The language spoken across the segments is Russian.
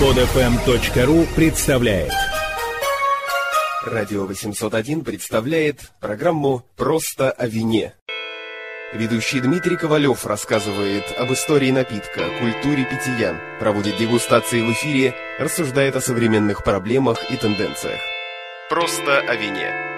Подфм.ру представляет Радио 801 представляет программу «Просто о вине». Ведущий Дмитрий Ковалев рассказывает об истории напитка, культуре питья, проводит дегустации в эфире, рассуждает о современных проблемах и тенденциях. «Просто о вине».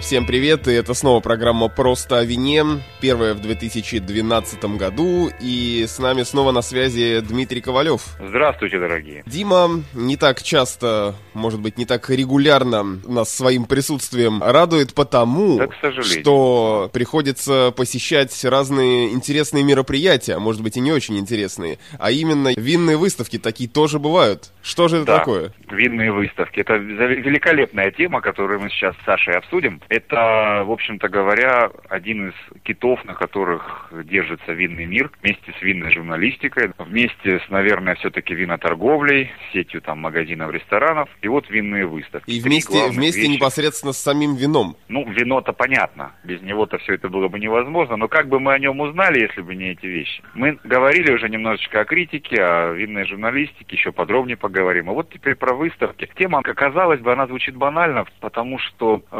Всем привет, и это снова программа «Просто о вине», первая в 2012 году, и с нами снова на связи Дмитрий Ковалев. Здравствуйте, дорогие. Дима не так часто, может быть, не так регулярно нас своим присутствием радует, потому Да, что приходится посещать разные интересные мероприятия, а может быть и не очень интересные, а именно винные выставки такие тоже бывают. Что же это Да, такое? винные выставки. Это ве- великолепная тема, которую мы сейчас с Сашей обсудим. Это, в общем-то говоря, один из китов, на которых держится винный мир, вместе с винной журналистикой, вместе с, наверное, все-таки виноторговлей, сетью там магазинов, ресторанов, и вот винные выставки. И вместе, вместе вещи. непосредственно с самим вином. Ну, вино-то понятно. Без него-то все это было бы невозможно. Но как бы мы о нем узнали, если бы не эти вещи? Мы говорили уже немножечко о критике, о винной журналистике, еще подробнее поговорим. А вот теперь про выставки. Тема, казалось бы, она звучит банально, потому что э,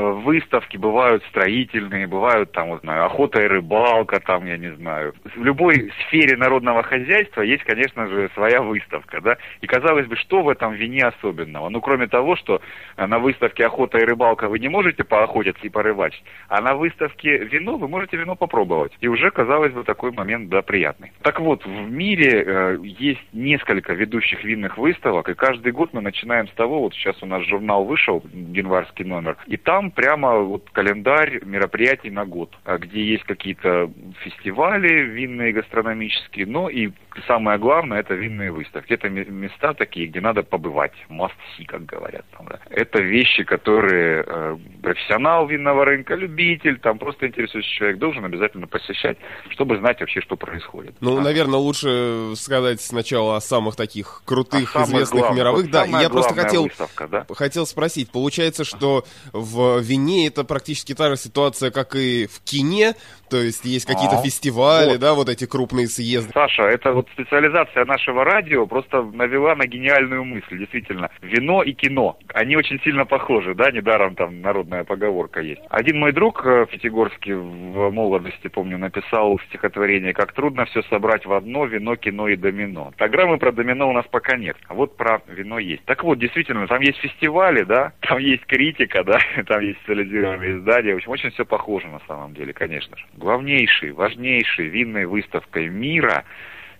выставки бывают строительные, бывают там, вот, знаю, охота и рыбалка, там, я не знаю. В любой сфере народного хозяйства есть, конечно же, своя выставка, да? И казалось бы, что в этом вине особенного? Ну, кроме того, что э, на выставке охота и рыбалка вы не можете поохотиться и порыбачить, а на выставке вино вы можете вино попробовать. И уже, казалось бы, такой момент, да, приятный. Так вот, в мире э, есть несколько ведущих винных выставок, и каждый год мы начинаем с того, вот сейчас у нас журнал вышел, январский номер, и там прямо вот календарь мероприятий на год, а где есть какие-то фестивали винные, гастрономические, но и самое главное, это винные выставки. Это ме- места такие, где надо побывать, must see, как говорят там, да. Это вещи, которые э, профессионал винного рынка, любитель, там просто интересующийся человек должен обязательно посещать, чтобы знать вообще, что происходит. Ну, А- наверное, лучше сказать сначала о самых таких крутых, а известных главное, мировых. вот да, я просто хотел выставка, да? Хотел спросить, получается, что в вине это практически та же ситуация, как и в кине, то есть есть какие-то А, фестивали, вот. да, вот эти крупные съезды. Саша, это вот специализация нашего радио просто навела на гениальную мысль, действительно. Вино и кино, они очень сильно похожи, да, недаром там народная поговорка есть. Один мой друг э, Пятигорский в молодости, помню, написал стихотворение «Как трудно все собрать в одно, вино, кино и домино». Программы про домино у нас пока нет, а вот про вино есть. Так вот, действительно, там есть фестивали, да, там есть критика, да, там есть специализированные издания, в общем, очень все похоже на самом деле, конечно же. Главнейшей, важнейшей винной выставкой мира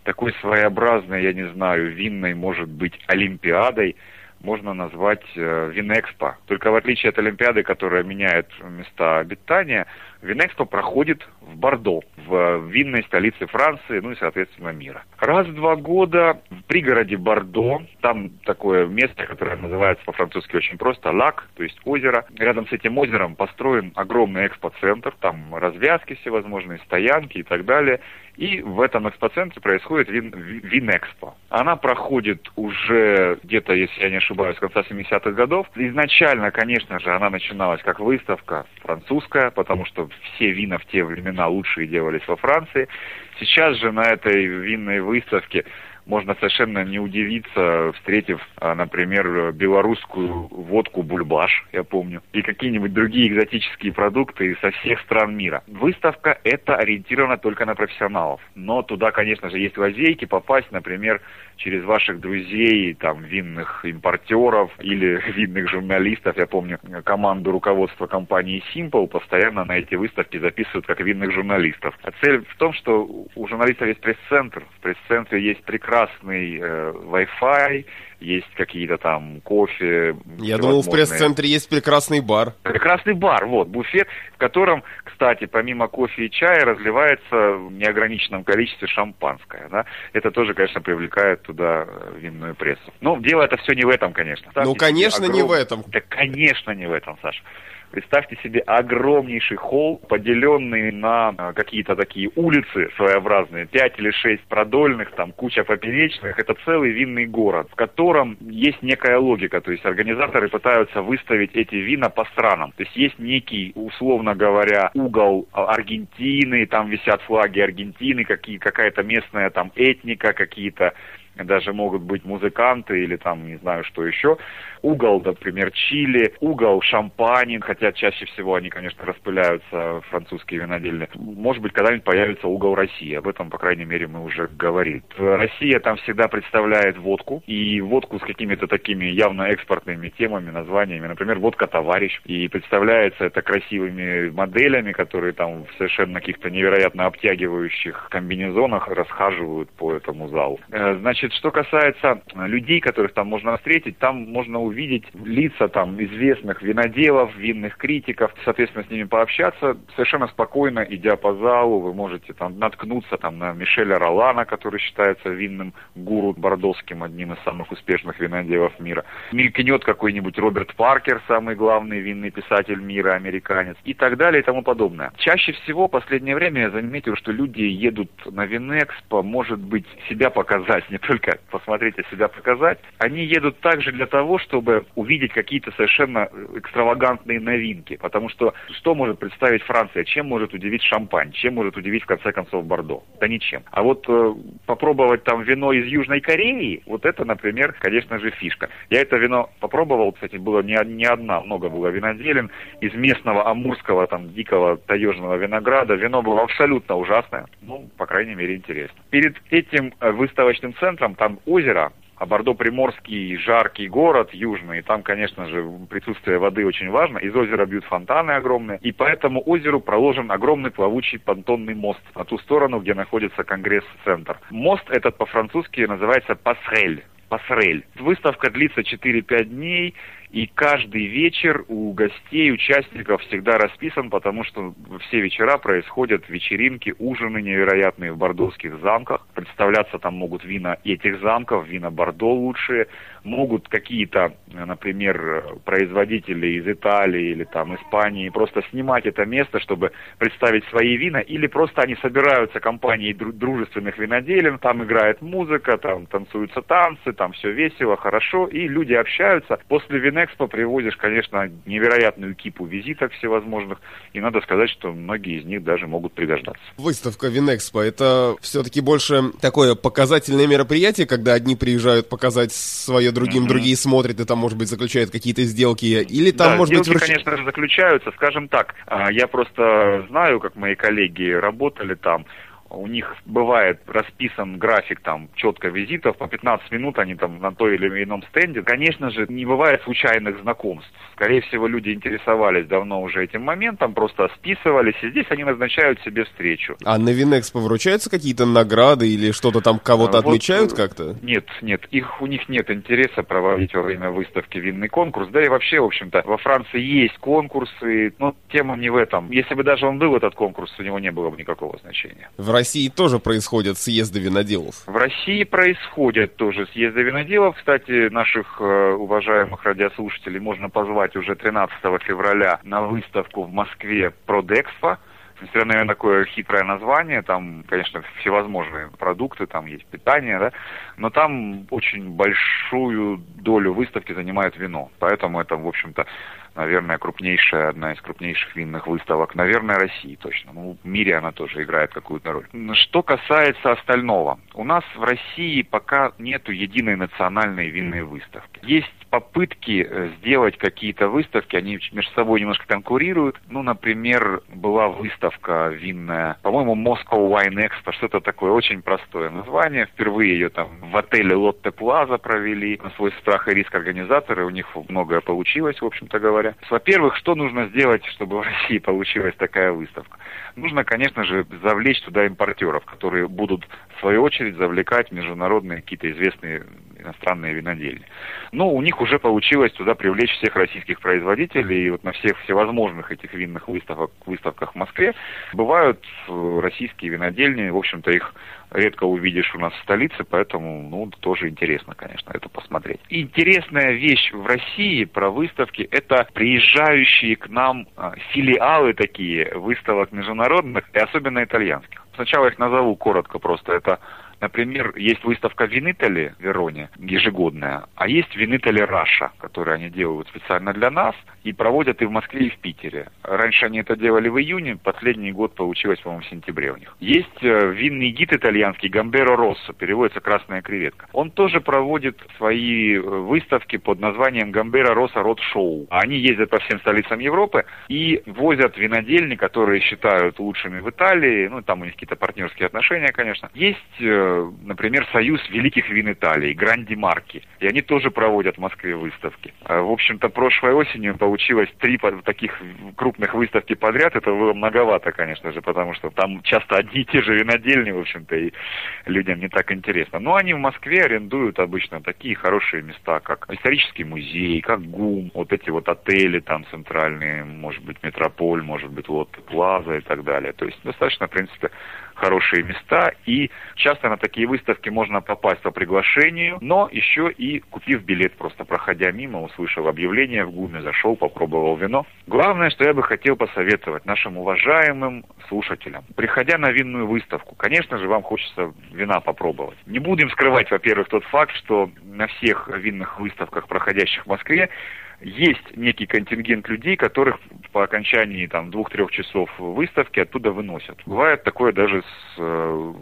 такой своеобразной, я не знаю, винной, может быть, олимпиадой можно назвать э, Винэкспо. Только в отличие от Олимпиады, которая меняет места обитания, Винэкспо проходит в Бордо, в винной столице Франции, ну и, соответственно, мира. Раз в два года в пригороде Бордо, там такое место, которое называется по-французски очень просто Лак, то есть озеро. Рядом с этим озером построен огромный экспоцентр, там развязки всевозможные, стоянки и так далее. И в этом экспоцентре происходит вин, ви- Винэкспо. Она проходит уже где-то, если я не ошибаюсь, конца 70-х годов. Изначально, конечно же, она начиналась как выставка французская, потому что все вина в те времена лучшие делались во Франции. Сейчас же на этой винной выставке можно совершенно не удивиться, встретив, а, например, белорусскую водку бульбаш, я помню, и какие-нибудь другие экзотические продукты со всех стран мира. Выставка это ориентирована только на профессионалов, но туда, конечно же, есть лазейки попасть, например, через ваших друзей, там, винных импортеров или винных журналистов. Я помню, команду руководства компании Simple постоянно на эти выставки записывают как винных журналистов. А цель в том, что у журналистов есть пресс-центр. В пресс-центре есть прекрасный э, Wi-Fi, есть какие-то там кофе. Я думал, в пресс-центре есть прекрасный бар. Прекрасный бар, вот, буфет, в котором, кстати, помимо кофе и чая разливается в неограниченном количестве шампанское, да. Это тоже, конечно, привлекает туда э, винную прессу. Но дело это все не в этом, конечно. Ну, Ставьте конечно, себе не в огром- этом. Да, конечно, не в этом, Саша. Представьте себе огромнейший холл, поделенный на э, какие-то такие улицы своеобразные, пять или шесть продольных, там куча поперечных. Это целый винный город, в котором есть некая логика. То есть организаторы пытаются выставить эти вина по странам. То есть есть некий, условно говоря, угол Аргентины, там висят флаги Аргентины, какие, какая-то местная там этника, какие-то даже могут быть музыканты или там, не знаю, что еще. Угол, например, чили, угол шампанин, хотя чаще всего они, конечно, распыляются, французские винодельни. Может быть, когда-нибудь появится угол России, об этом, по крайней мере, мы уже говорили. Россия там всегда представляет водку, и водку с какими-то такими явно экспортными темами, названиями, например, водка «Товарищ», и представляется это красивыми моделями, которые там в совершенно каких-то невероятно обтягивающих комбинезонах расхаживают по этому залу. Э, значит, что касается людей, которых там можно встретить, там можно увидеть лица там известных виноделов, винных критиков, соответственно, с ними пообщаться совершенно спокойно, идя по залу, вы можете там наткнуться там на Мишеля Ролана, который считается винным гуру бордовским, одним из самых успешных виноделов мира. Мелькнет какой-нибудь Роберт Паркер, самый главный винный писатель мира, американец, и так далее и тому подобное. Чаще всего в последнее время я заметил, что люди едут на Винэкспо, может быть, себя показать, не только посмотреть, а себя показать. Они едут также для того, чтобы увидеть какие-то совершенно экстравагантные новинки. Потому что что может представить Франция? Чем может удивить Шампань? Чем может удивить, в конце концов, Бордо? Да ничем. А вот э, попробовать там вино из Южной Кореи, вот это, например, конечно же, фишка. Я это вино попробовал, кстати, было не, не одна, много было виноделин. Из местного амурского, там, дикого таежного винограда. Вино было абсолютно ужасное. Ну, по крайней мере, интересно. Перед этим э, выставочным центром там озеро, а Бордо Приморский жаркий город, южный, и там, конечно же, присутствие воды очень важно. Из озера бьют фонтаны огромные, и по этому озеру проложен огромный плавучий понтонный мост на ту сторону, где находится Конгресс-центр. Мост этот по-французски называется «пасрель». Пасрель. Выставка длится 4-5 дней, и каждый вечер у гостей, участников всегда расписан, потому что все вечера происходят вечеринки, ужины невероятные в бордовских замках. Представляться там могут вина этих замков, вина Бордо лучшие. Могут какие-то, например, производители из Италии или там Испании просто снимать это место, чтобы представить свои вина. Или просто они собираются компанией дружественных виноделин, там играет музыка, там танцуются танцы, там все весело, хорошо, и люди общаются. После Винэкспо привозишь, конечно, невероятную кипу визиток всевозможных, и надо сказать, что многие из них даже могут пригождаться. Выставка Винэкспо — это все-таки больше такое показательное мероприятие, когда одни приезжают показать свое другим, mm-hmm. другие смотрят, и там, может быть, заключают какие-то сделки, или там, да, может сделки, быть... Конечно же, заключаются, скажем так. А, я просто знаю, как мои коллеги работали там, у них бывает расписан график там четко визитов, по 15 минут они там на той или ином стенде. Конечно же, не бывает случайных знакомств. Скорее всего, люди интересовались давно уже этим моментом, просто списывались, и здесь они назначают себе встречу. А на Винэкспо вручаются какие-то награды или что-то там кого-то а, отмечают вот, как-то? Нет, нет, их, у них нет интереса проводить во время выставки винный конкурс. Да и вообще, в общем-то, во Франции есть конкурсы, но тема не в этом. Если бы даже он был, этот конкурс, у него не было бы никакого значения. В России тоже происходят съезды виноделов? В России происходят тоже съезды виноделов. Кстати, наших э, уважаемых радиослушателей можно позвать уже 13 февраля на выставку в Москве Продэкспо. Несмотря на такое хитрое название, там, конечно, всевозможные продукты, там есть питание, да, но там очень большую долю выставки занимает вино. Поэтому это, в общем-то, наверное, крупнейшая, одна из крупнейших винных выставок, наверное, России точно. Ну, в мире она тоже играет какую-то роль. Что касается остального, у нас в России пока нету единой национальной винной выставки. Есть попытки э, сделать какие-то выставки, они между собой немножко конкурируют. Ну, например, была выставка винная, по-моему, Moscow Wine Expo, что-то такое очень простое название. Впервые ее там в отеле Лотте Плаза провели. На свой страх и риск организаторы, у них многое получилось, в общем-то говоря. Во-первых, что нужно сделать, чтобы в России получилась такая выставка? Нужно, конечно же, завлечь туда импортеров, которые будут, в свою очередь, завлекать международные какие-то известные иностранные винодельни. Но у них уже получилось туда привлечь всех российских производителей, и вот на всех всевозможных этих винных выставок, выставках в Москве бывают э, российские винодельни, в общем-то их редко увидишь у нас в столице, поэтому, ну, тоже интересно, конечно, это посмотреть. Интересная вещь в России про выставки – это приезжающие к нам а, филиалы такие выставок международных, и особенно итальянских. Сначала их назову коротко просто. Это Например, есть выставка Винитали в Вероне, ежегодная, а есть Винитали Раша, которую они делают специально для нас. И проводят и в Москве, и в Питере. Раньше они это делали в июне, последний год получилось, по-моему, в сентябре у них. Есть э, винный гид итальянский Гамберо Россо, переводится «Красная креветка». Он тоже проводит свои э, выставки под названием Гамберо Россо Род Шоу. Они ездят по всем столицам Европы и возят винодельни, которые считают лучшими в Италии. Ну, там у них какие-то партнерские отношения, конечно. Есть, э, например, Союз великих вин Италии, Гранди Марки. И они тоже проводят в Москве выставки. В общем-то, прошлой осенью получилось три таких крупных выставки подряд. Это было многовато, конечно же, потому что там часто одни и те же винодельни, в общем-то, и людям не так интересно. Но они в Москве арендуют обычно такие хорошие места, как исторический музей, как ГУМ, вот эти вот отели там центральные, может быть, Метрополь, может быть, Лотте Плаза и так далее. То есть достаточно, в принципе, хорошие места, и часто на такие выставки можно попасть по приглашению, но еще и купив билет, просто проходя мимо, услышал объявление в ГУМе, зашел, попробовал вино. Главное, что я бы хотел посоветовать нашим уважаемым слушателям. Приходя на винную выставку, конечно же, вам хочется вина попробовать. Не будем скрывать, во-первых, тот факт, что на всех винных выставках, проходящих в Москве, есть некий контингент людей, которых по окончании там двух-трех часов выставки оттуда выносят. Бывает такое даже с э,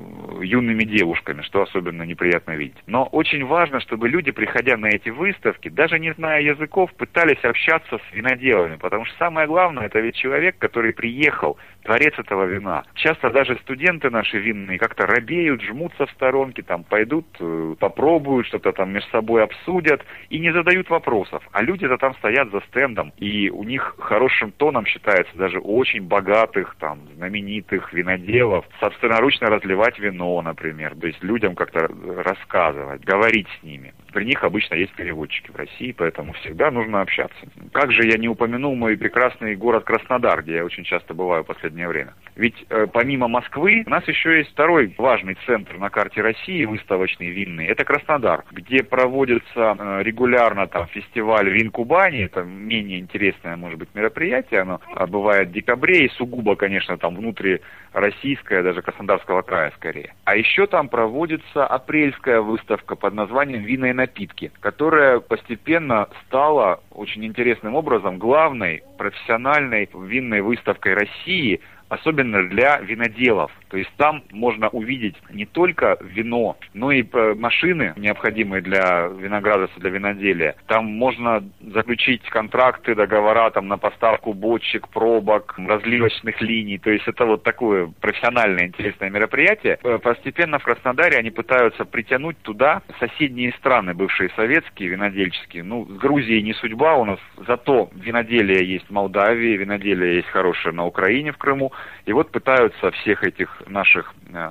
юными девушками, что особенно неприятно видеть. Но очень важно, чтобы люди, приходя на эти выставки, даже не зная языков, пытались общаться с виноделами, потому что самое главное, это ведь человек, который приехал, творец этого вина. Часто даже студенты наши винные как-то робеют, жмутся в сторонке, там пойдут, э, попробуют, что-то там между собой обсудят и не задают вопросов. А люди-то там стоят за стендом, и у них хорошим тоном считается даже очень богатых, там, знаменитых виноделов собственноручно разливать вино, например. То есть людям как-то рассказывать, говорить с ними. При них обычно есть переводчики в России, поэтому всегда нужно общаться. Как же я не упомянул мой прекрасный город Краснодар, где я очень часто бываю в последнее время. Ведь э, помимо Москвы у нас еще есть второй важный центр на карте России, выставочный, винный. Это Краснодар, где проводится э, регулярно там фестиваль Вин Кубани. Это менее интересное, может быть, мероприятие. Оно бывает в декабре и сугубо, конечно, там внутри российское, даже Краснодарского края скорее. А еще там проводится апрельская выставка под названием «Вина и напитки», которая постепенно стала очень интересным образом главной профессиональной винной выставкой России – особенно для виноделов. То есть там можно увидеть не только вино, но и э, машины, необходимые для виноградарства, для виноделия. Там можно заключить контракты, договора там, на поставку бочек, пробок, разливочных линий. То есть это вот такое профессиональное интересное мероприятие. Э, постепенно в Краснодаре они пытаются притянуть туда соседние страны, бывшие советские, винодельческие. Ну, с Грузией не судьба у нас, зато виноделие есть в Молдавии, виноделие есть хорошее на Украине, в Крыму. И вот пытаются всех этих наших э,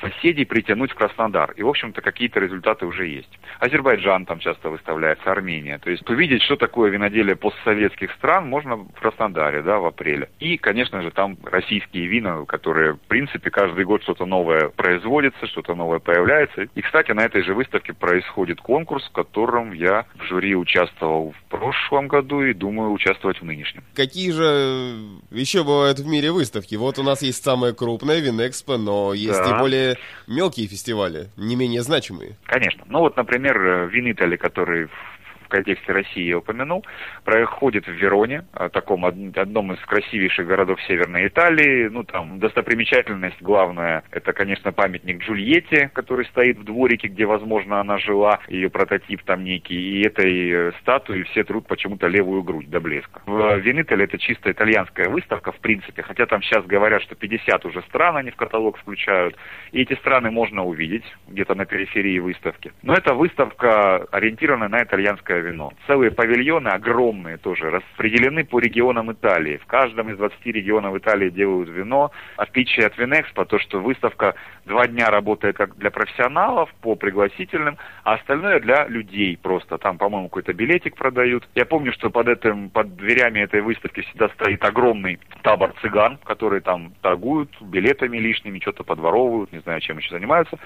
соседей притянуть в Краснодар. И, в общем-то, какие-то результаты уже есть. Азербайджан там часто выставляется, Армения. То есть увидеть, что такое виноделие постсоветских стран, можно в Краснодаре, да, в апреле. И, конечно же, там российские вина, которые, в принципе, каждый год что-то новое производится, что-то новое появляется. И, кстати, на этой же выставке происходит конкурс, в котором я в жюри участвовал в прошлом году и думаю участвовать в нынешнем. Какие же еще бывают в мире выставки? Вот у нас есть самая крупная Винэкспо, но есть да. И более мелкие фестивали, не менее значимые. Конечно. Ну вот, например, Винитали, который в контексте России я упомянул, проходит в Вероне, а, таком одном из красивейших городов Северной Италии. Ну, там достопримечательность главная, это, конечно, памятник Джульетте, который стоит в дворике, где, возможно, она жила, ее прототип там некий, и этой э, статуи все трут почему-то левую грудь до блеска. В Венителе это чисто итальянская выставка, в принципе, хотя там сейчас говорят, что 50 уже стран они в каталог включают, и эти страны можно увидеть где-то на периферии выставки. Но это выставка ориентирована на итальянское русское вино. Целые павильоны огромные тоже распределены по регионам Италии. В каждом из 20 регионов Италии делают вино. Отличие от Винэкспо то, что выставка два дня работает как для профессионалов по пригласительным, а остальное для людей просто. Там, по-моему, какой-то билетик продают. Я помню, что под этим, под дверями этой выставки всегда стоит огромный табор цыган, которые там торгуют билетами лишними, что-то подворовывают, не знаю, чем еще занимаются.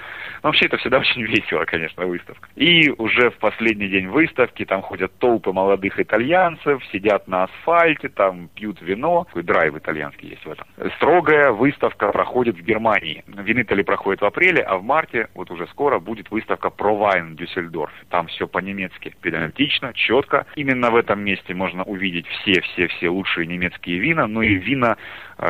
Но вообще это всегда очень весело, конечно, выставка. И уже в последний день выставки парке, там ходят толпы молодых итальянцев, сидят на асфальте, там пьют вино. Такой драйв итальянский есть в этом. Строгая выставка проходит в Германии. В Италии проходит в апреле, а в марте, вот уже скоро, будет выставка про вайн в. Там все по-немецки, педантично, четко. Именно в этом месте можно увидеть все-все-все лучшие немецкие вина, ну и вина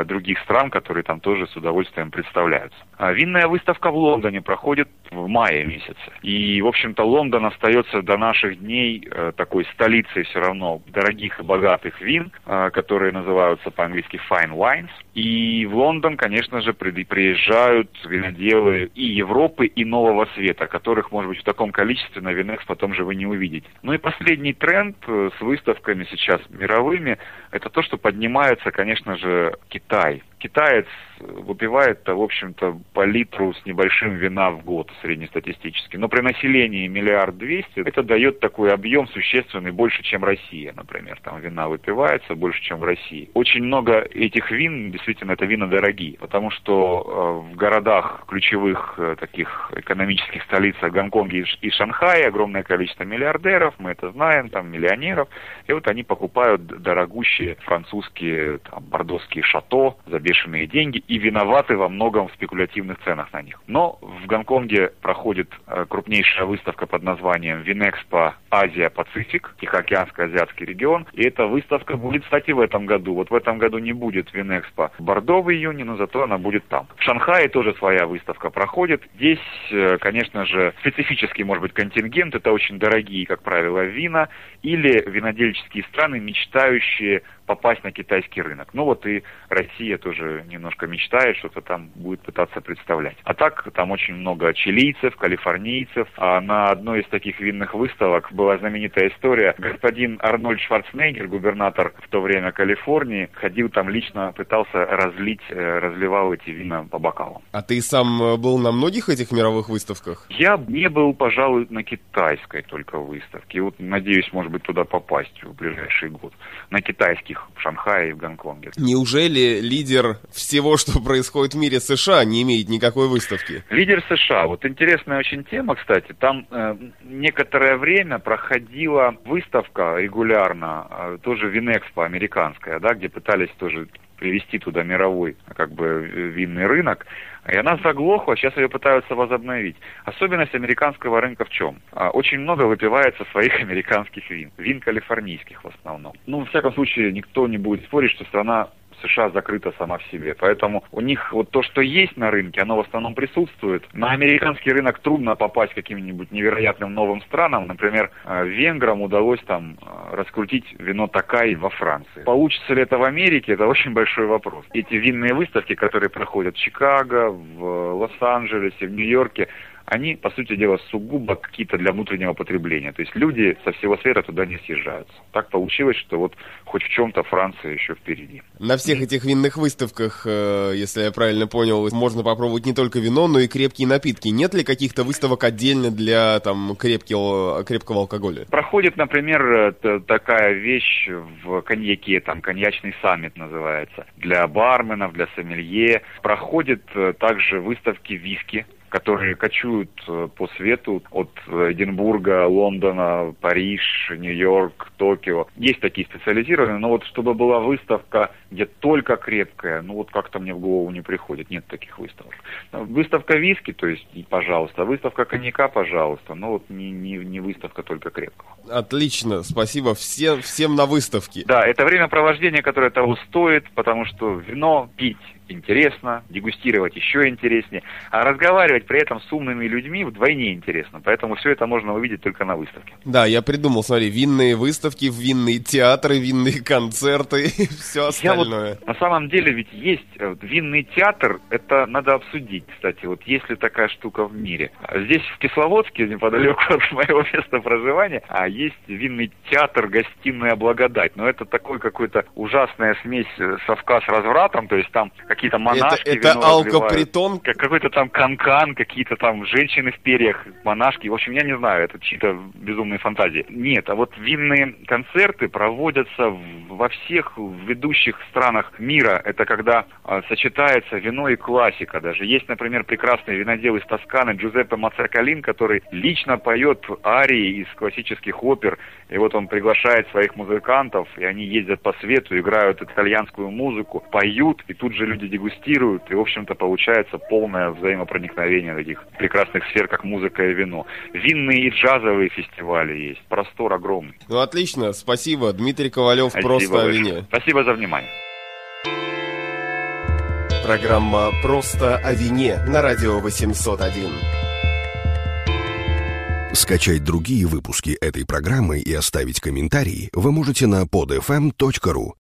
других стран, которые там тоже с удовольствием представляются. А винная выставка в Лондоне проходит в мае месяце. И, в общем-то, Лондон остается до наших дней э, такой столицей все равно дорогих и богатых вин, э, которые называются по-английски fine wines. И в Лондон, конечно же, приезжают виноделы и Европы, и Нового Света, которых, может быть, в таком количестве на Винекс потом же вы не увидите. Ну и последний тренд э, с выставками сейчас мировыми, это то, что поднимается, конечно же, Китай. Китаец выпивает, в общем-то, по литру с небольшим вина в год среднестатистически. Но при населении миллиард двести это дает такой объем существенный, больше, чем Россия, например. Там вина выпивается больше, чем в России. Очень много этих вин, действительно, это вина дорогие, потому что э, в городах ключевых э, таких экономических столицах Гонконге и Шанхае огромное количество миллиардеров, мы это знаем, там миллионеров, и вот они покупают дорогущие французские, там, бордоские шато за бешеные деньги и виноваты во многом в спекулятивных ценах на них. Но в Гонконге проходит э, крупнейшая выставка под названием Винэкспо Азия-Пацифик, Тихоокеанско-Азиатский регион. И эта выставка будет, кстати, в этом году. Вот в этом году не будет Винэкспо Бордо в июне, но зато она будет там. В Шанхае тоже своя выставка проходит. Здесь, э, конечно же, специфический, может быть, контингент. Это очень дорогие, как правило, вина или винодельческие страны, мечтающие попасть на китайский рынок. Ну вот и Россия тоже немножко мечтает, что-то там будет пытаться представлять. А так там очень много чилийцев, калифорнийцев. А на одной из таких винных выставок была знаменитая история. Господин Арнольд Шварценеггер, губернатор в то время Калифорнии, ходил там лично, пытался разлить, э, разливал эти вина по бокалам. А ты сам э, был на многих этих мировых выставках? Я не был, пожалуй, на китайской только выставке. Вот надеюсь, может быть, туда попасть в ближайший год. На китайских их в Шанхае и в Гонконге. Неужели лидер всего, что происходит в мире США, не имеет никакой выставки? Лидер США. Вот интересная очень тема, кстати. Там э, некоторое время проходила выставка регулярно, э, тоже Винэкспо американская, да, где пытались тоже привести туда мировой как бы винный рынок. И она заглохла, сейчас ее пытаются возобновить. Особенность американского рынка в чем? А, очень много выпивается своих американских вин. Вин калифорнийских в основном. Ну, в всяком случае, никто не будет спорить, что страна США закрыта сама в себе. Поэтому у них вот то, что есть на рынке, оно в основном присутствует. На американский рынок трудно попасть каким-нибудь невероятным новым странам. Например, э, венграм удалось там э, раскрутить вино Такай во Франции. Получится ли это в Америке, это очень большой вопрос. Эти винные выставки, которые проходят в Чикаго, в Лос-Анджелесе, в Нью-Йорке, они, по сути дела, сугубо какие-то для внутреннего потребления. То есть люди со всего света туда не съезжаются. Так получилось, что вот хоть в чем-то Франция еще впереди. На всех этих винных выставках, э, если я правильно понял, можно попробовать не только вино, но и крепкие напитки. Нет ли каких-то выставок отдельно для там крепкого, крепкого алкоголя? Проходит, например, такая вещь в коньяке, там коньячный саммит называется, для барменов, для сомелье. Проходит э, также выставки виски, которые кочуют э, по свету от Эдинбурга, Лондона, Париж, Нью-Йорк, Токио. Есть такие специализированные, но вот чтобы была выставка, где только крепкая, ну вот как-то мне в голову не приходит, нет таких выставок. Выставка виски, то есть, пожалуйста, выставка коньяка, пожалуйста, но вот не, не, не выставка только крепкого. Отлично, спасибо всем, всем на выставке. Да, это времяпровождение, которое того стоит, потому что вино пить интересно, дегустировать еще интереснее, а разговаривать при этом с умными людьми вдвойне интересно. Поэтому все это можно увидеть только на выставке. Да, я придумал, смотри, винные выставки, винные театры, винные концерты и все остальное. вот, на самом деле ведь есть э, винный театр, это надо обсудить, кстати, вот есть ли такая штука в мире. Здесь в Кисловодске, неподалеку от моего места проживания, а есть винный театр «Гостиная благодать». Но это такой какой-то ужасная смесь э, совка с развратом, то есть там как какие-то монашки. Это, это алкопритон? Какой-то там канкан, какие-то там женщины в перьях, монашки. В общем, я не знаю, это чьи-то безумные фантазии. Нет, а вот винные концерты проводятся во всех ведущих странах мира. Это когда а, сочетается вино и классика даже. Есть, например, прекрасный винодел из Тосканы Джузеппе Мацакалин, который лично поет арии из классических опер. И вот он приглашает своих музыкантов, и они ездят по свету, играют итальянскую музыку, поют, и тут же люди дегустируют, и, в общем-то, получается полное взаимопроникновение таких прекрасных сфер, как музыка и вино. Винные и джазовые фестивали есть, простор огромный. Ну, отлично, спасибо. Дмитрий Ковалев, спасибо просто большое. о вине. Спасибо за внимание. Программа «Просто о вине» на радио 801. Скачать другие выпуски этой программы и оставить комментарии вы можете на podfm.ru.